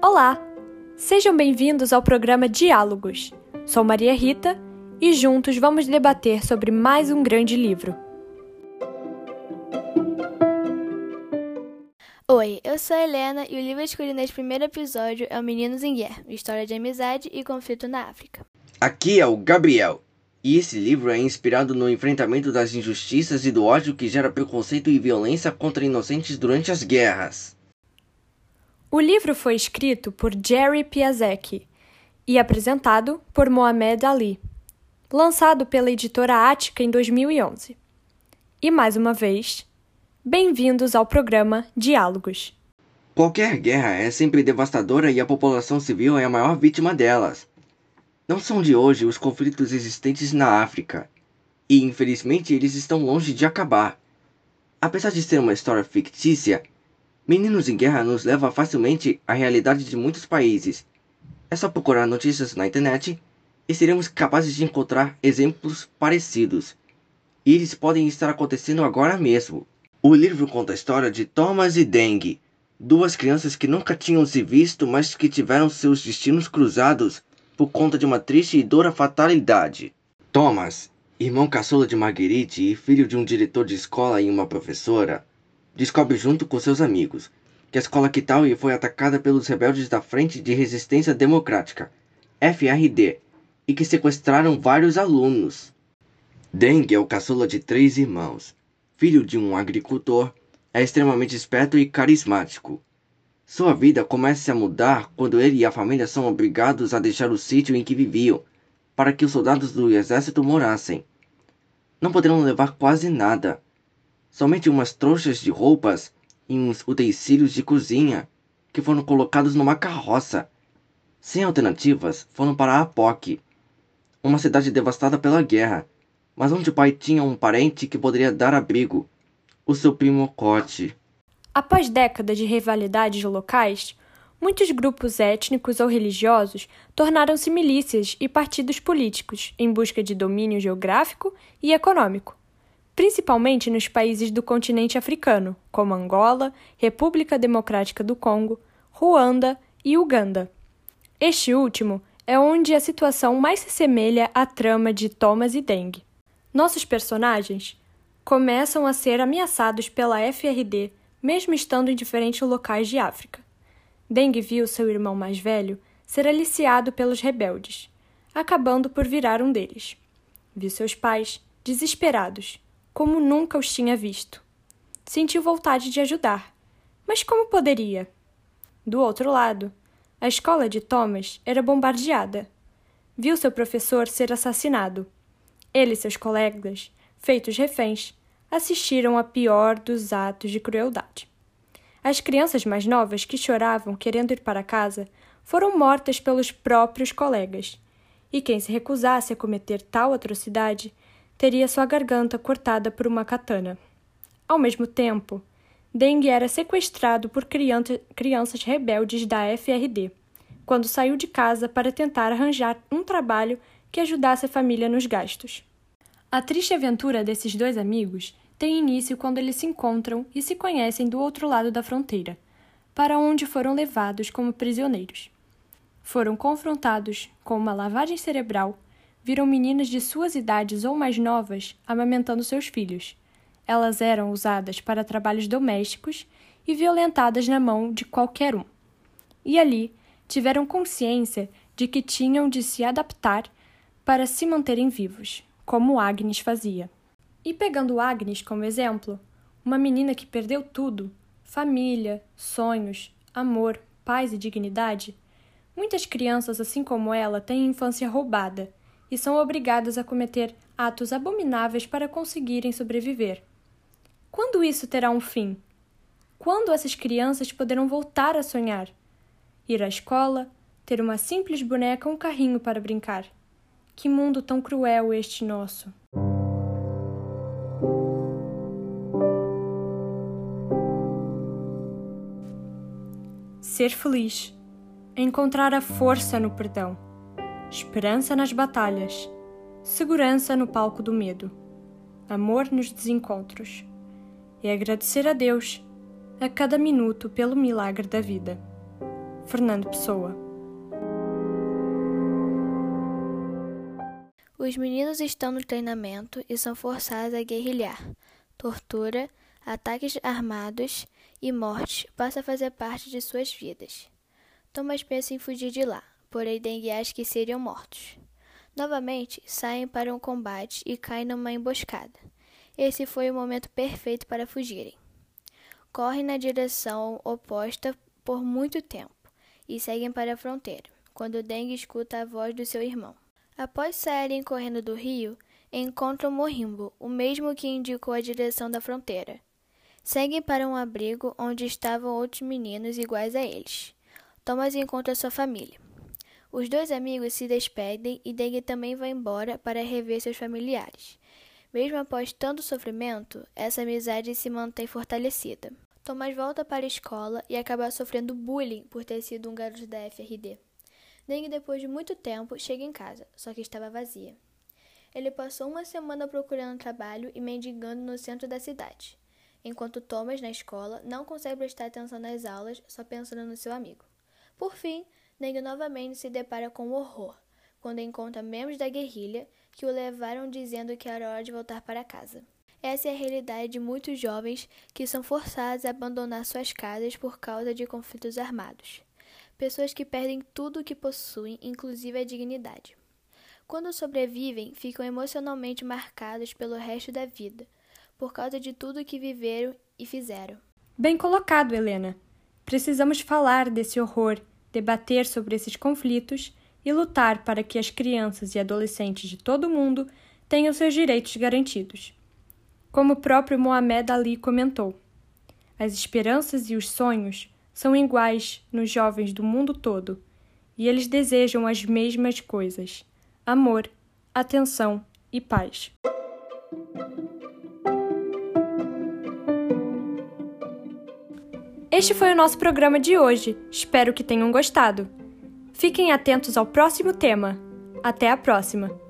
Olá! Sejam bem-vindos ao programa Diálogos. Sou Maria Rita e juntos vamos debater sobre mais um grande livro. Oi, eu sou a Helena e o livro escolhido neste primeiro episódio é O Meninos em Guerra, história de amizade e conflito na África. Aqui é o Gabriel, e esse livro é inspirado no enfrentamento das injustiças e do ódio que gera preconceito e violência contra inocentes durante as guerras. O livro foi escrito por Jerry Piasecki e apresentado por Mohamed Ali, lançado pela editora Ática em 2011. E mais uma vez, bem-vindos ao programa Diálogos. Qualquer guerra é sempre devastadora e a população civil é a maior vítima delas. Não são de hoje os conflitos existentes na África, e infelizmente eles estão longe de acabar. Apesar de ser uma história fictícia, Meninos em Guerra nos leva facilmente à realidade de muitos países. É só procurar notícias na internet e seremos capazes de encontrar exemplos parecidos. E eles podem estar acontecendo agora mesmo. O livro conta a história de Thomas e Deng, duas crianças que nunca tinham se visto, mas que tiveram seus destinos cruzados por conta de uma triste e dura fatalidade. Thomas, irmão caçula de Marguerite e filho de um diretor de escola e uma professora, descobre junto com seus amigos que a escola Kitaui foi atacada pelos rebeldes da Frente de Resistência Democrática, FRD, e que sequestraram vários alunos. Deng é o caçula de três irmãos. Filho de um agricultor, é extremamente esperto e carismático. Sua vida começa a mudar quando ele e a família são obrigados a deixar o sítio em que viviam para que os soldados do exército morassem. Não poderão levar quase nada, somente umas trouxas de roupas e uns utensílios de cozinha que foram colocados numa carroça. Sem alternativas, foram para Apoque, uma cidade devastada pela guerra, mas onde o pai tinha um parente que poderia dar abrigo, o seu primo Cote. Após décadas de rivalidades locais, muitos grupos étnicos ou religiosos tornaram-se milícias e partidos políticos em busca de domínio geográfico e econômico principalmente nos países do continente africano, como Angola, República Democrática do Congo, Ruanda e Uganda. Este último é onde a situação mais se assemelha à trama de Thomas e Deng. Nossos personagens começam a ser ameaçados pela FRD, mesmo estando em diferentes locais de África. Deng viu seu irmão mais velho ser aliciado pelos rebeldes, acabando por virar um deles. Viu seus pais, desesperados, como nunca os tinha visto. Sentiu vontade de ajudar, mas como poderia? Do outro lado, a escola de Thomas era bombardeada. Viu seu professor ser assassinado. Ele e seus colegas, feitos reféns, assistiram a pior dos atos de crueldade. As crianças mais novas que choravam querendo ir para casa foram mortas pelos próprios colegas, e quem se recusasse a cometer tal atrocidade teria sua garganta cortada por uma katana. Ao mesmo tempo, Deng era sequestrado por crianças rebeldes da FRD, quando saiu de casa para tentar arranjar um trabalho que ajudasse a família nos gastos. A triste aventura desses dois amigos tem início quando eles se encontram e se conhecem do outro lado da fronteira, para onde foram levados como prisioneiros. Foram confrontados com uma lavagem cerebral viram meninas de suas idades ou mais novas amamentando seus filhos. Elas eram usadas para trabalhos domésticos e violentadas na mão de qualquer um. E ali tiveram consciência de que tinham de se adaptar para se manterem vivos, como Agnes fazia. E pegando Agnes como exemplo, uma menina que perdeu tudo família, sonhos, amor, paz e dignidade muitas crianças, assim como ela, têm infância roubada e são obrigadas a cometer atos abomináveis para conseguirem sobreviver. Quando isso terá um fim? Quando essas crianças poderão voltar a sonhar? Ir à escola, ter uma simples boneca ou um carrinho para brincar. Que mundo tão cruel este nosso! Ser feliz. Encontrar a força no perdão esperança nas batalhas, segurança no palco do medo. amor nos desencontros e agradecer a Deus a cada minuto pelo milagre da vida. Fernando Pessoa. Os meninos estão no treinamento e são forçados a guerrilhar. Tortura, ataques armados e morte passam a fazer parte de suas vidas. Thomas pensa em fugir de lá, porém acha que seriam mortos. Novamente, saem para um combate e caem numa emboscada. Esse foi o momento perfeito para fugirem. Correm na direção oposta por muito tempo e seguem para a fronteira, quando Dengue escuta a voz do seu irmão. Após saírem correndo do rio, encontram Morimbo, o mesmo que indicou a direção da fronteira. Seguem para um abrigo onde estavam outros meninos iguais a eles. Thomas encontra sua família. Os dois amigos se despedem e Deng também vai embora para rever seus familiares. Mesmo após tanto sofrimento, essa amizade se mantém fortalecida. Thomas volta para a escola e acaba sofrendo bullying por ter sido um garoto da FRD. Deng, depois de muito tempo, chega em casa, só que estava vazia. Ele passou uma semana procurando trabalho e mendigando no centro da cidade, enquanto Thomas, na escola, não consegue prestar atenção nas aulas, só pensando no seu amigo. Por fim, Neng novamente se depara com o horror quando encontra membros da guerrilha que o levaram dizendo que era hora de voltar para casa. Essa é a realidade de muitos jovens que são forçados a abandonar suas casas por causa de conflitos armados. Pessoas que perdem tudo o que possuem, inclusive a dignidade. Quando sobrevivem, ficam emocionalmente marcados pelo resto da vida, por causa de tudo que viveram e fizeram. Bem colocado, Helena. Precisamos falar desse horror debater sobre esses conflitos e lutar para que as crianças e adolescentes de todo o mundo tenham seus direitos garantidos. Como o próprio Mohamed Ali comentou, as esperanças e os sonhos são iguais nos jovens do mundo todo e eles desejam as mesmas coisas: amor, atenção e paz. Este foi o nosso programa de hoje. Espero que tenham gostado. Fiquem atentos ao próximo tema. Até a próxima!